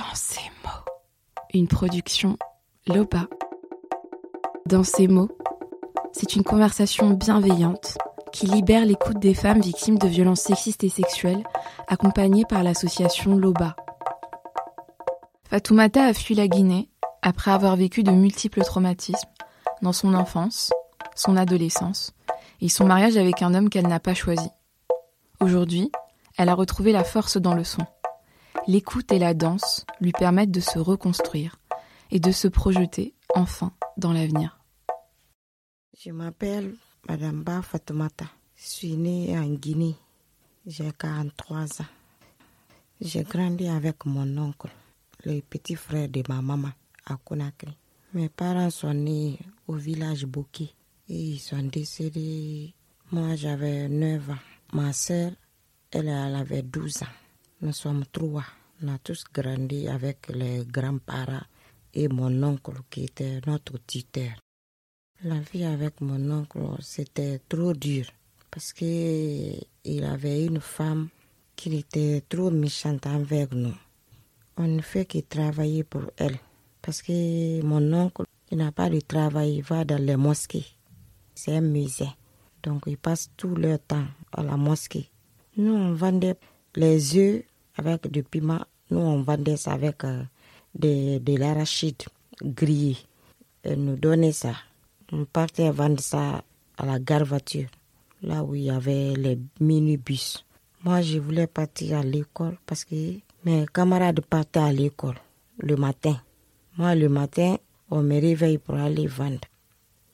Dans ces mots. Une production Loba. Dans ces mots, c'est une conversation bienveillante qui libère l'écoute des femmes victimes de violences sexistes et sexuelles, accompagnées par l'association Loba. Fatoumata a fui la Guinée après avoir vécu de multiples traumatismes dans son enfance, son adolescence et son mariage avec un homme qu'elle n'a pas choisi. Aujourd'hui, elle a retrouvé la force dans le son. L'écoute et la danse lui permettent de se reconstruire et de se projeter enfin dans l'avenir. Je m'appelle Madame Ba Fatoumata. Je suis née en Guinée. J'ai 43 ans. J'ai grandi avec mon oncle, le petit frère de ma maman, à Conakry. Mes parents sont nés au village Boki et ils sont décédés. Moi, j'avais 9 ans. Ma sœur, elle avait 12 ans. Nous sommes trois. On a tous grandi avec les grands-parents et mon oncle qui était notre tuteur. La vie avec mon oncle, c'était trop dur parce que il avait une femme qui était trop méchante envers nous. On ne fait que travailler pour elle parce que mon oncle, il n'a pas de travail, il va dans les mosquées. C'est un musée. Donc, il passe tout le temps à la mosquée. Nous, on vendait les œufs avec du piment. Nous, on vendait ça avec euh, de, de l'arachide grillé. Elle nous donnait ça. On partait vendre ça à la gare voiture, là où il y avait les minibus. Moi, je voulais partir à l'école parce que mes camarades partaient à l'école le matin. Moi, le matin, on me réveille pour aller vendre.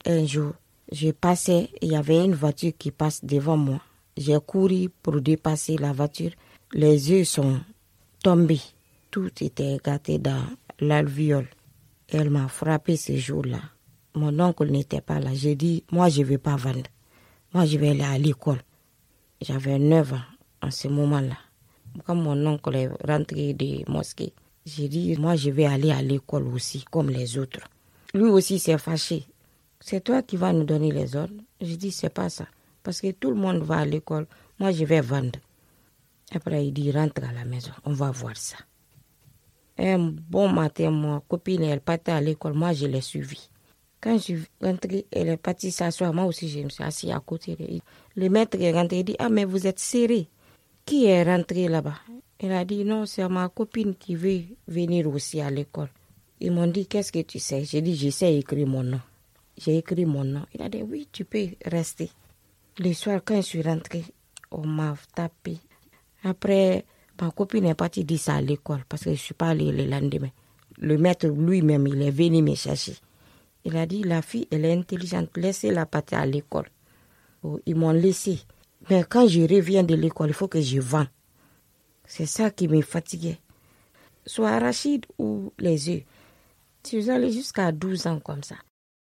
Un jour, je passais, il y avait une voiture qui passe devant moi. J'ai couru pour dépasser la voiture. Les yeux sont tombés. Tout était gâté dans l'alvéole. Elle m'a frappé ce jour-là. Mon oncle n'était pas là. J'ai dit, moi, je ne vais pas vendre. Moi, je vais aller à l'école. J'avais 9 ans en ce moment-là. Quand mon oncle est rentré de mosquée, j'ai dit, moi, je vais aller à l'école aussi, comme les autres. Lui aussi s'est fâché. C'est toi qui vas nous donner les ordres. Je dis, c'est pas ça. Parce que tout le monde va à l'école. Moi, je vais vendre. Après, il dit, rentre à la maison. On va voir ça. Un bon matin, ma copine, elle partait à l'école. Moi, je l'ai suivie. Quand je suis rentrée, elle est partie s'asseoir. Moi aussi, je me suis assise à côté. Le maître est rentré. Il dit, ah, mais vous êtes serré. Qui est rentré là-bas? Elle a dit, non, c'est ma copine qui veut venir aussi à l'école. Ils m'ont dit, qu'est-ce que tu sais? J'ai dit, je sais écrire mon nom. J'ai écrit mon nom. Il a dit, oui, tu peux rester. Le soir, quand je suis rentrée, on m'a tapé. Après, ma copine est partie dire ça à l'école parce que je ne suis pas allée le lendemain. Le maître lui-même, il est venu me chercher. Il a dit, la fille, elle est intelligente, laissez-la partir à l'école. Oh, ils m'ont laissé. Mais quand je reviens de l'école, il faut que je vende. C'est ça qui me fatiguait. Soit arachide ou les œufs. Je suis allée jusqu'à 12 ans comme ça.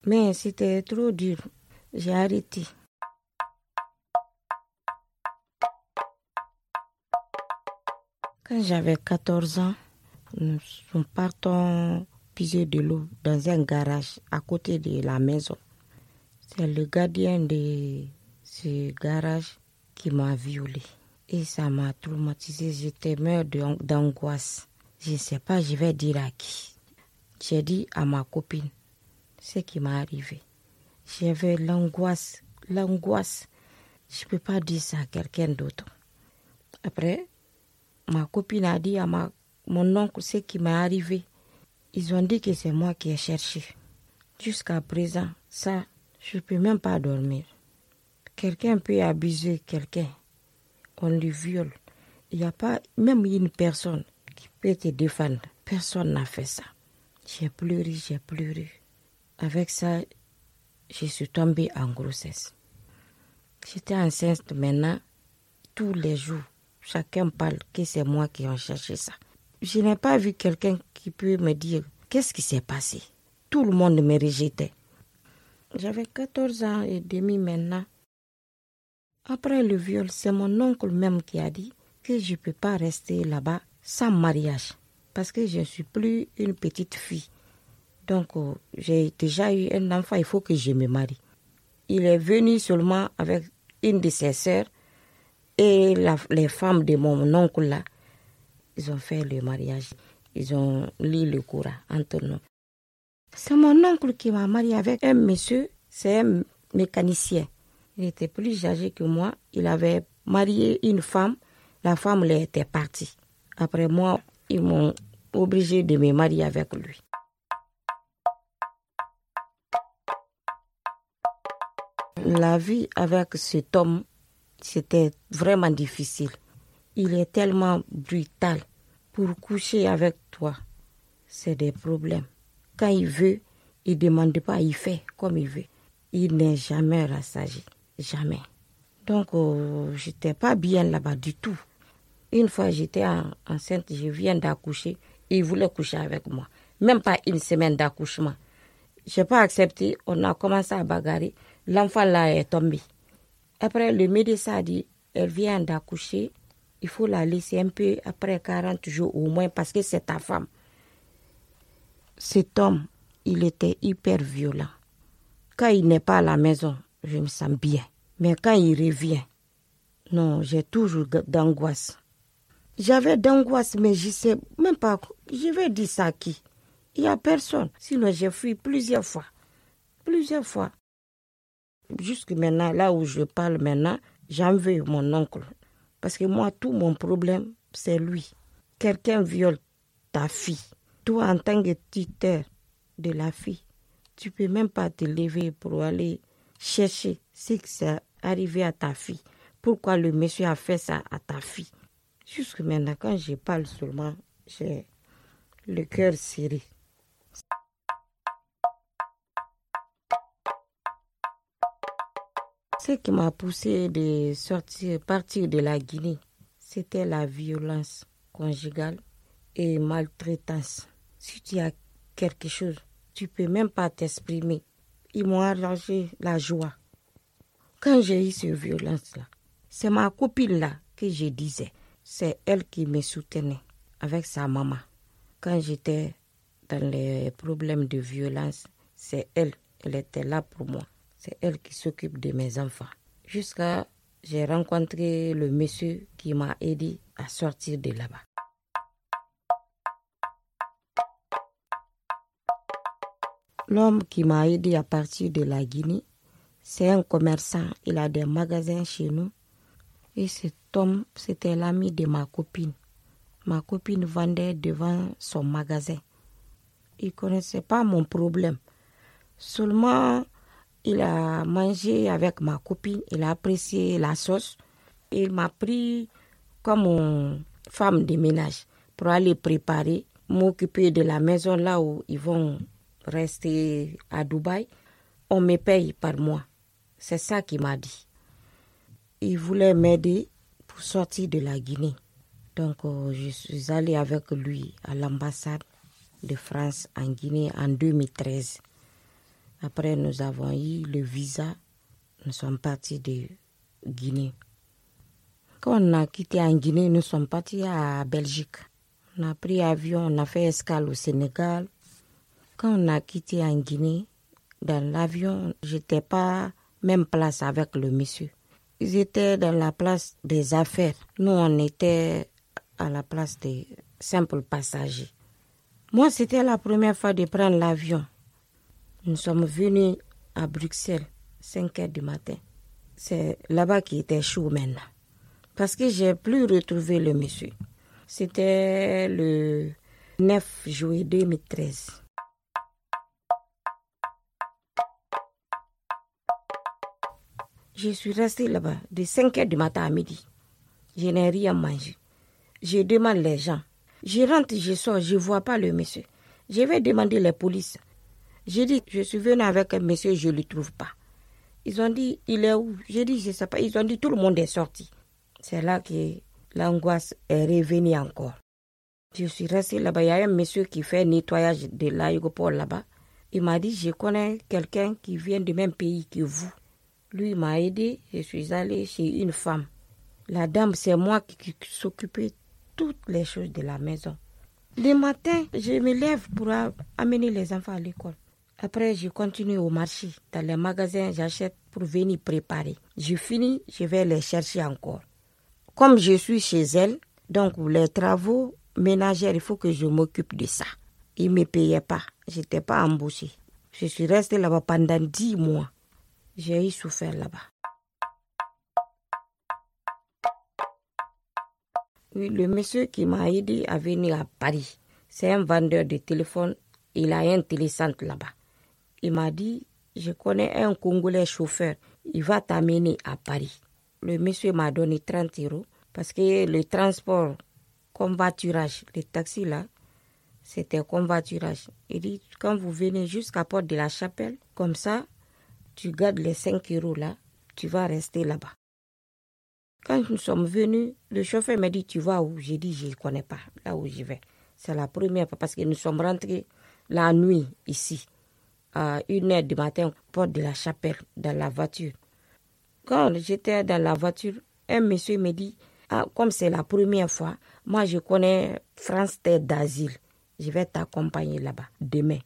Mais c'était trop dur. J'ai arrêté. Quand j'avais 14 ans, nous partons puiser de l'eau dans un garage à côté de la maison. C'est le gardien de ce garage qui m'a violée. Et ça m'a traumatisé. J'étais mort d'angoisse. Je ne sais pas, je vais dire à qui. J'ai dit à ma copine ce qui m'est arrivé. J'avais l'angoisse, l'angoisse. Je ne peux pas dire ça à quelqu'un d'autre. Après, ma copine a dit à ma, mon oncle ce qui m'est arrivé. Ils ont dit que c'est moi qui ai cherché. Jusqu'à présent, ça, je ne peux même pas dormir. Quelqu'un peut abuser quelqu'un. On le viole. Il n'y a pas même une personne qui peut te défendre. Personne n'a fait ça. J'ai pleuré, j'ai pleuré. Avec ça, je suis tombée en grossesse. J'étais enceinte maintenant tous les jours. Chacun parle que c'est moi qui ai cherché ça. Je n'ai pas vu quelqu'un qui peut me dire qu'est-ce qui s'est passé? Tout le monde me rejetait. J'avais 14 ans et demi maintenant. Après le viol, c'est mon oncle même qui a dit que je ne peux pas rester là-bas sans mariage parce que je ne suis plus une petite fille. Donc, euh, j'ai déjà eu un enfant, il faut que je me marie. Il est venu seulement avec une de ses sœurs et les femmes de mon oncle là. Ils ont fait le mariage. Ils ont lu le Coran entre nous. C'est mon oncle qui m'a marié avec un monsieur, c'est un mécanicien. Il était plus âgé que moi. Il avait marié une femme. La femme elle était partie. Après moi, ils m'ont obligé de me marier avec lui. La vie avec cet homme, c'était vraiment difficile. Il est tellement brutal. Pour coucher avec toi, c'est des problèmes. Quand il veut, il ne demande pas, il fait comme il veut. Il n'est jamais rassagi. Jamais. Donc, euh, j'étais pas bien là-bas du tout. Une fois, j'étais enceinte, je viens d'accoucher. Il voulait coucher avec moi. Même pas une semaine d'accouchement. Je n'ai pas accepté. On a commencé à bagarrer. L'enfant là est tombé. Après, le médecin a dit, elle vient d'accoucher. Il faut la laisser un peu après 40 jours au moins parce que c'est ta femme. Cet homme, il était hyper violent. Quand il n'est pas à la maison, je me sens bien. Mais quand il revient, non, j'ai toujours d'angoisse. J'avais d'angoisse, mais je sais même pas. Je vais dire ça à qui? Il n'y a personne. Sinon, j'ai fui plusieurs fois. Plusieurs fois. Jusque maintenant, là où je parle maintenant, j'en veux mon oncle. Parce que moi, tout mon problème, c'est lui. Quelqu'un viole ta fille. Toi, en tant que tuteur de la fille, tu peux même pas te lever pour aller chercher ce qui s'est arrivé à ta fille. Pourquoi le monsieur a fait ça à ta fille? Jusque maintenant, quand je parle seulement, j'ai le cœur serré. Ce qui m'a poussé de sortir, partir de la Guinée, c'était la violence conjugale et maltraitance. Si tu as quelque chose, tu peux même pas t'exprimer. Ils m'ont arrangé la joie. Quand j'ai eu cette violence-là, c'est ma copine-là que je disais. C'est elle qui me soutenait avec sa maman. Quand j'étais dans les problèmes de violence, c'est elle, elle était là pour moi. C'est elle qui s'occupe de mes enfants. Jusqu'à j'ai rencontré le monsieur qui m'a aidé à sortir de là-bas. L'homme qui m'a aidé à partir de la Guinée, c'est un commerçant. Il a des magasins chez nous. Et cet homme, c'était l'ami de ma copine. Ma copine vendait devant son magasin. Il ne connaissait pas mon problème. Seulement, il a mangé avec ma copine. Il a apprécié la sauce. Il m'a pris comme femme de ménage pour aller préparer, m'occuper de la maison là où ils vont rester à Dubaï. On me paye par mois. C'est ça qu'il m'a dit. Il voulait m'aider pour sortir de la Guinée. Donc, euh, je suis allée avec lui à l'ambassade de France en Guinée en 2013. Après, nous avons eu le visa. Nous sommes partis de Guinée. Quand on a quitté en Guinée, nous sommes partis à Belgique. On a pris avion, on a fait escale au Sénégal. Quand on a quitté en Guinée, dans l'avion, j'étais pas même place avec le monsieur. Ils étaient dans la place des affaires. Nous, on était à la place des simples passagers. Moi, c'était la première fois de prendre l'avion. Nous sommes venus à Bruxelles, 5 heures du matin. C'est là-bas qui était chaud maintenant. Parce que j'ai plus retrouvé le monsieur. C'était le 9 juillet 2013. Je suis restée là-bas de 5 heures du matin à midi. Je n'ai rien mangé. Je demande les gens. Je rentre, je sors, je ne vois pas le monsieur. Je vais demander les polices. J'ai dit, je suis venu avec un monsieur, je ne le trouve pas. Ils ont dit, il est où? J'ai dit, je ne sais pas. Ils ont dit, tout le monde est sorti. C'est là que l'angoisse est revenue encore. Je suis restée là-bas. Il y a un monsieur qui fait nettoyage de l'aéroport là-bas. Il m'a dit, je connais quelqu'un qui vient du même pays que vous. Lui m'a aidé. Je suis allée chez une femme. La dame, c'est moi qui, s'occupais toutes les choses de la maison. Le matin, je me lève pour amener les enfants à l'école. Après, je continue au marché. Dans les magasins, j'achète pour venir préparer. Je finis, je vais les chercher encore. Comme je suis chez elle, donc les travaux, ménagère, il faut que je m'occupe de ça. Il ne me payait pas. Je n'étais pas embauchée. Je suis restée là-bas pendant dix mois. J'ai eu souffert là-bas. Oui, le monsieur qui m'a aidé à venir à Paris, c'est un vendeur de téléphone. Il a un télécentre là-bas. Il m'a dit, je connais un Congolais chauffeur. Il va t'amener à Paris. Le monsieur m'a donné 30 euros parce que le transport, convoiturage, les taxis là, c'était convoiturage. Il dit, quand vous venez jusqu'à Porte de la Chapelle, comme ça, tu gardes les 5 euros là, tu vas rester là-bas. Quand nous sommes venus, le chauffeur m'a dit, tu vas où? J'ai dit, je ne connais pas là où je vais. C'est la première fois parce que nous sommes rentrés la nuit ici, à une heure du matin, porte de la chapelle, dans la voiture. Quand j'étais dans la voiture, un monsieur me dit, ah, comme c'est la première fois, moi je connais France Terre d'Asile. Je vais t'accompagner là-bas demain.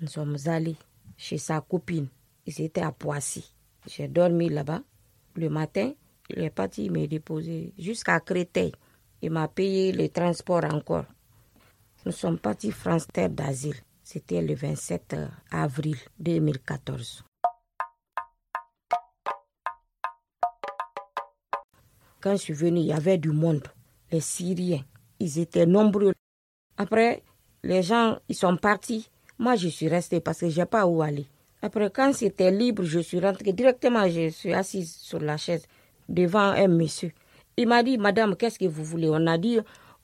Nous sommes allés chez sa copine. Ils étaient à Poissy. J'ai dormi là-bas. Le matin, il est parti me déposer jusqu'à Créteil. Il m'a payé le transport encore. Nous sommes partis France Terre d'Asile. C'était le 27 avril 2014. Quand je suis venu, il y avait du monde. Les Syriens, ils étaient nombreux. Après, les gens, ils sont partis. Moi, je suis restée parce que je n'ai pas où aller. Après, quand c'était libre, je suis rentrée directement, je suis assise sur la chaise devant un monsieur. Il m'a dit, Madame, qu'est-ce que vous voulez? On a dit,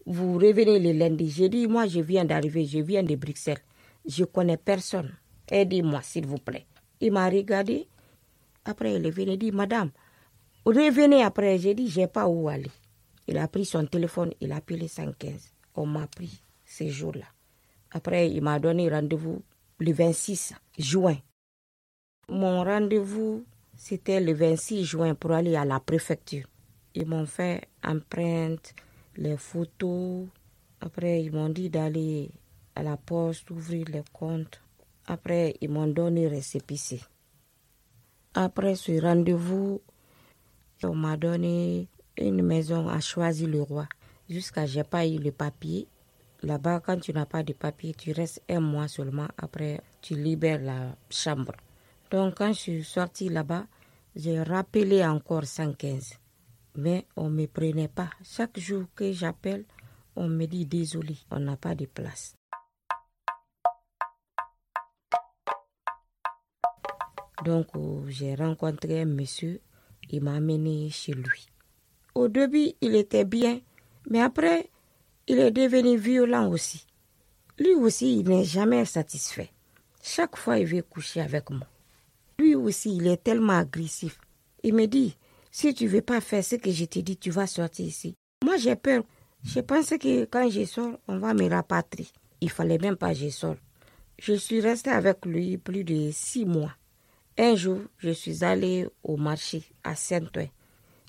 vous revenez le lundi. J'ai dit, moi, je viens d'arriver, je viens de Bruxelles. Je connais personne. Aidez-moi, s'il vous plaît. Il m'a regardé. Après, il est venu dit, Madame, revenez après. J'ai dit, j'ai pas où aller. Il a pris son téléphone, il a appelé 115. On m'a pris ces jours-là. Après, il m'a donné rendez-vous le 26 juin. Mon rendez-vous c'était le 26 juin pour aller à la préfecture. Ils m'ont fait empreinte, les photos. Après, ils m'ont dit d'aller à la poste, ouvrir les comptes. Après, ils m'ont donné récépissé. Après ce rendez-vous, on m'a donné une maison à choisir le roi. Jusqu'à j'ai pas eu le papier. Là-bas, quand tu n'as pas de papier, tu restes un mois seulement. Après, tu libères la chambre. Donc, quand je suis sortie là-bas, j'ai rappelé encore 115. Mais on ne me prenait pas. Chaque jour que j'appelle, on me dit désolé, on n'a pas de place. Donc, euh, j'ai rencontré un monsieur, il m'a amené chez lui. Au début, il était bien, mais après, il est devenu violent aussi. Lui aussi, il n'est jamais satisfait. Chaque fois, il veut coucher avec moi. Lui aussi, il est tellement agressif. Il me dit, si tu veux pas faire ce que je te dis, tu vas sortir ici. Moi, j'ai peur. Je pense que quand je sors, on va me rapatrier. Il fallait même pas que je sorte. Je suis restée avec lui plus de six mois. Un jour, je suis allée au marché à Saint-Ouen.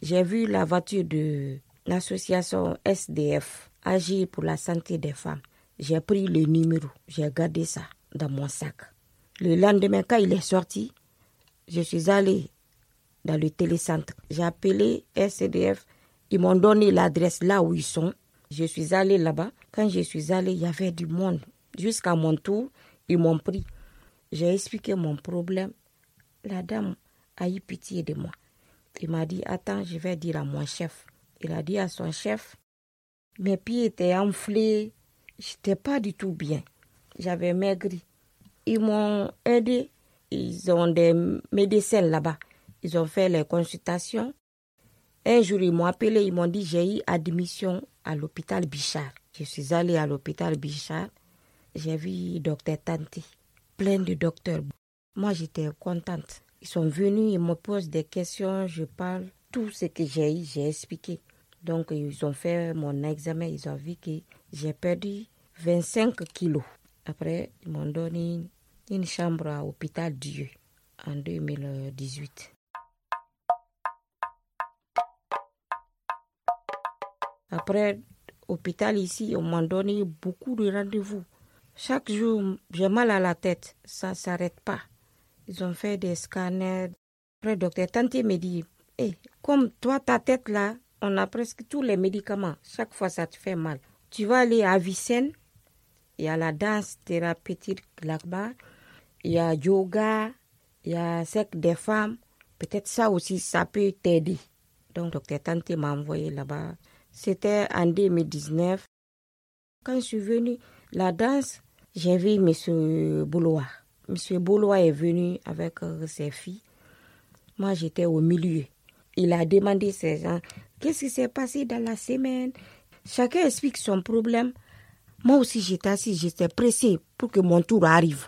J'ai vu la voiture de l'association SDF, Agir pour la santé des femmes. J'ai pris le numéro, j'ai gardé ça dans mon sac. Le lendemain, quand il est sorti, je suis allée dans le télécentre. J'ai appelé SDF. Ils m'ont donné l'adresse là où ils sont. Je suis allée là-bas. Quand je suis allée, il y avait du monde. Jusqu'à mon tour, ils m'ont pris. J'ai expliqué mon problème. La dame a eu pitié de moi. Il m'a dit, attends, je vais dire à mon chef. Il a dit à son chef, mes pieds étaient enflés. J'étais pas du tout bien. J'avais maigri. Ils m'ont aidé ils ont des médecins là-bas. Ils ont fait les consultations. Un jour, ils m'ont appelé, ils m'ont dit j'ai eu admission à l'hôpital Bichard. Je suis allée à l'hôpital Bichard. J'ai vu docteur Tanti, plein de docteurs. Moi, j'étais contente. Ils sont venus, ils me posent des questions, je parle. Tout ce que j'ai eu, j'ai expliqué. Donc, ils ont fait mon examen, ils ont vu que j'ai perdu 25 kilos. Après, ils m'ont donné une chambre à l'hôpital Dieu en 2018. Après, hôpital ici, on m'a donné beaucoup de rendez-vous. Chaque jour, j'ai mal à la tête, ça ne s'arrête pas. Ils ont fait des scanners. Le docteur Tanti me dit, hey, comme toi, ta tête là, on a presque tous les médicaments. Chaque fois, ça te fait mal. Tu vas aller à Vicenne, il y a la danse thérapeutique là-bas, il y a yoga, il y a cercle des femmes. Peut-être ça aussi, ça peut t'aider. Donc, docteur Tante m'a envoyé là-bas. C'était en 2019. Quand je suis venue, la danse, j'ai vu M. Boulois. M. Boulois est venu avec euh, ses filles. Moi, j'étais au milieu. Il a demandé à ces gens qu'est-ce qui s'est passé dans la semaine? Chacun explique son problème. Moi aussi, j'étais assis, j'étais pressée pour que mon tour arrive.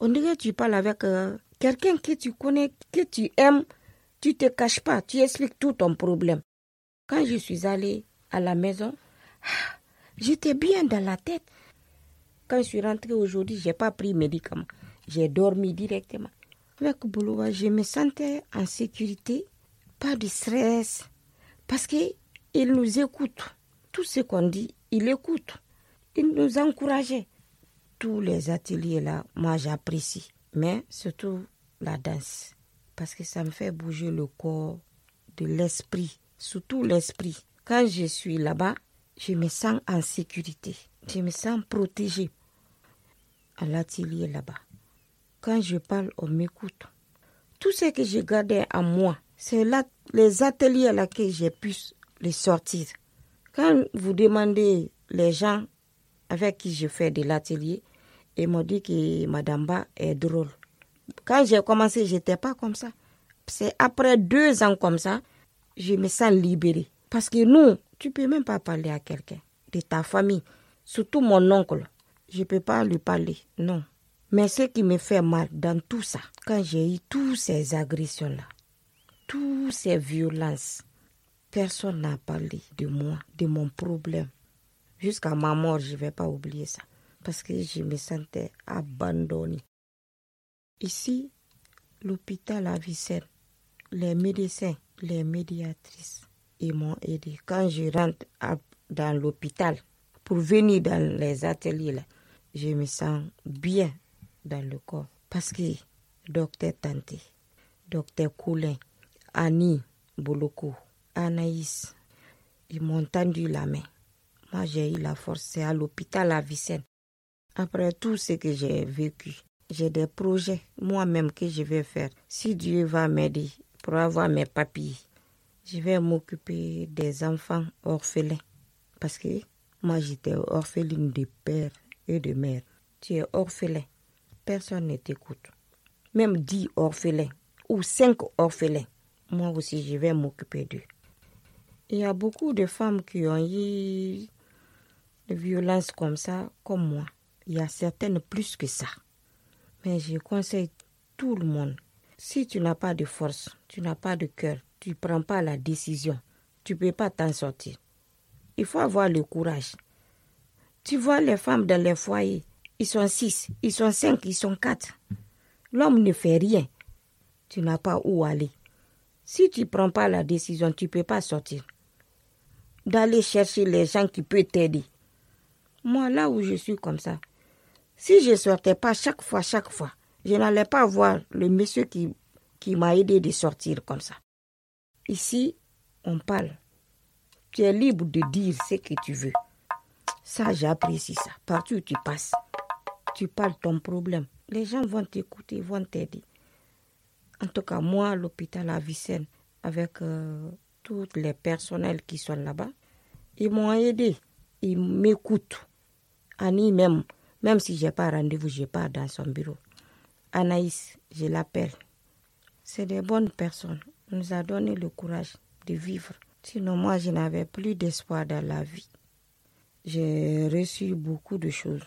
On dirait que tu parles avec euh, quelqu'un que tu connais, que tu aimes. Tu te caches pas, tu expliques tout ton problème. Quand je suis allée à la maison, j'étais bien dans la tête. Quand je suis rentrée aujourd'hui, j'ai pas pris médicament. J'ai dormi directement. Avec Bouloua, je me sentais en sécurité, pas de stress, parce qu'il nous écoute. Tout ce qu'on dit, il écoute. Il nous encourageait. Tous les ateliers là, moi j'apprécie, mais surtout la danse, parce que ça me fait bouger le corps, de l'esprit, surtout l'esprit. Quand je suis là-bas, je me sens en sécurité, je me sens protégée à l'atelier là-bas. Quand je parle, on m'écoute. Tout ce que j'ai gardé à moi, c'est les ateliers à laquelle j'ai pu les sortir. Quand vous demandez les gens avec qui je fais de l'atelier, ils m'ont dit que Madame Ba est drôle. Quand j'ai commencé, j'étais pas comme ça. C'est après deux ans comme ça, je me sens libérée. Parce que nous, tu peux même pas parler à quelqu'un de ta famille, surtout mon oncle. Je peux pas lui parler, non. Mais ce qui me fait mal dans tout ça, quand j'ai eu toutes ces agressions-là, toutes ces violences, personne n'a parlé de moi, de mon problème. Jusqu'à ma mort, je ne vais pas oublier ça. Parce que je me sentais abandonnée. Ici, l'hôpital à Vicenne, les médecins, les médiatrices, ils m'ont aidé. Quand je rentre dans l'hôpital pour venir dans les ateliers, là, je me sens bien dans le corps. Parce que docteur Tante, docteur Coulin, Annie Boloko, Anaïs, ils m'ont tendu la main. Moi, j'ai eu la force. C'est à l'hôpital à Vicenne. Après tout ce que j'ai vécu, j'ai des projets moi-même que je vais faire. Si Dieu va m'aider pour avoir mes papiers, je vais m'occuper des enfants orphelins. Parce que moi, j'étais orpheline de père et de mère. Tu es orphelin personne ne t'écoute. Même dix orphelins ou cinq orphelins, moi aussi je vais m'occuper d'eux. Il y a beaucoup de femmes qui ont eu des violences comme ça, comme moi. Il y a certaines plus que ça. Mais je conseille tout le monde. Si tu n'as pas de force, tu n'as pas de cœur, tu ne prends pas la décision, tu ne peux pas t'en sortir. Il faut avoir le courage. Tu vois les femmes dans les foyers, ils sont six, ils sont cinq, ils sont quatre. L'homme ne fait rien. Tu n'as pas où aller. Si tu ne prends pas la décision, tu ne peux pas sortir. D'aller chercher les gens qui peuvent t'aider. Moi, là où je suis comme ça, si je ne sortais pas chaque fois, chaque fois, je n'allais pas voir le monsieur qui, qui m'a aidé de sortir comme ça. Ici, on parle. Tu es libre de dire ce que tu veux. Ça, j'apprécie ça. Partout où tu passes tu parles ton problème. Les gens vont t'écouter, vont t'aider. En tout cas, moi, l'hôpital à Vicenne, avec euh, tous les personnels qui sont là-bas, ils m'ont aidé. Ils m'écoutent. Annie même, même si je n'ai pas rendez-vous, je pars dans son bureau. Anaïs, je l'appelle. C'est des bonnes personnes. On nous a donné le courage de vivre. Sinon, moi, je n'avais plus d'espoir dans la vie. J'ai reçu beaucoup de choses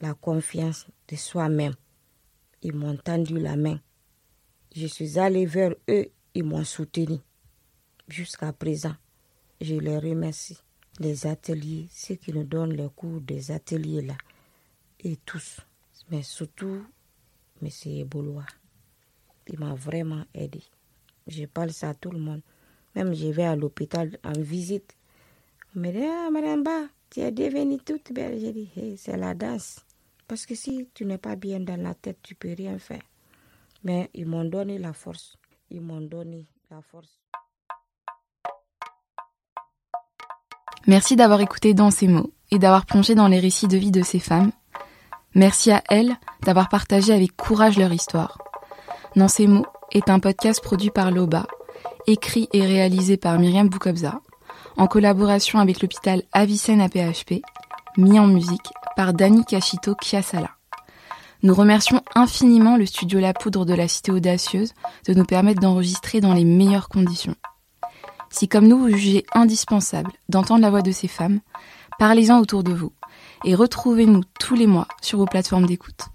la confiance de soi-même. Ils m'ont tendu la main. Je suis allée vers eux, ils m'ont soutenu. Jusqu'à présent, je les remercie. Les ateliers, ceux qui nous donnent les cours des ateliers là, et tous, mais surtout M. Boulois. Il m'a vraiment aidé. Je parle ça à tout le monde. Même je vais à l'hôpital en visite. On me dit, ah, Madame Ba, tu es devenue toute belle. Je dis, c'est la danse. Parce que si tu n'es pas bien dans la tête, tu peux rien faire. Mais ils m'ont donné la force. Ils m'ont donné la force. Merci d'avoir écouté Dans ces mots et d'avoir plongé dans les récits de vie de ces femmes. Merci à elles d'avoir partagé avec courage leur histoire. Dans ces mots est un podcast produit par Loba, écrit et réalisé par Myriam Boukobza, en collaboration avec l'hôpital Avicenne à PHP, mis en musique par Dani Kashito Kiasala. Nous remercions infiniment le studio La Poudre de la Cité Audacieuse de nous permettre d'enregistrer dans les meilleures conditions. Si comme nous vous jugez indispensable d'entendre la voix de ces femmes, parlez-en autour de vous et retrouvez-nous tous les mois sur vos plateformes d'écoute.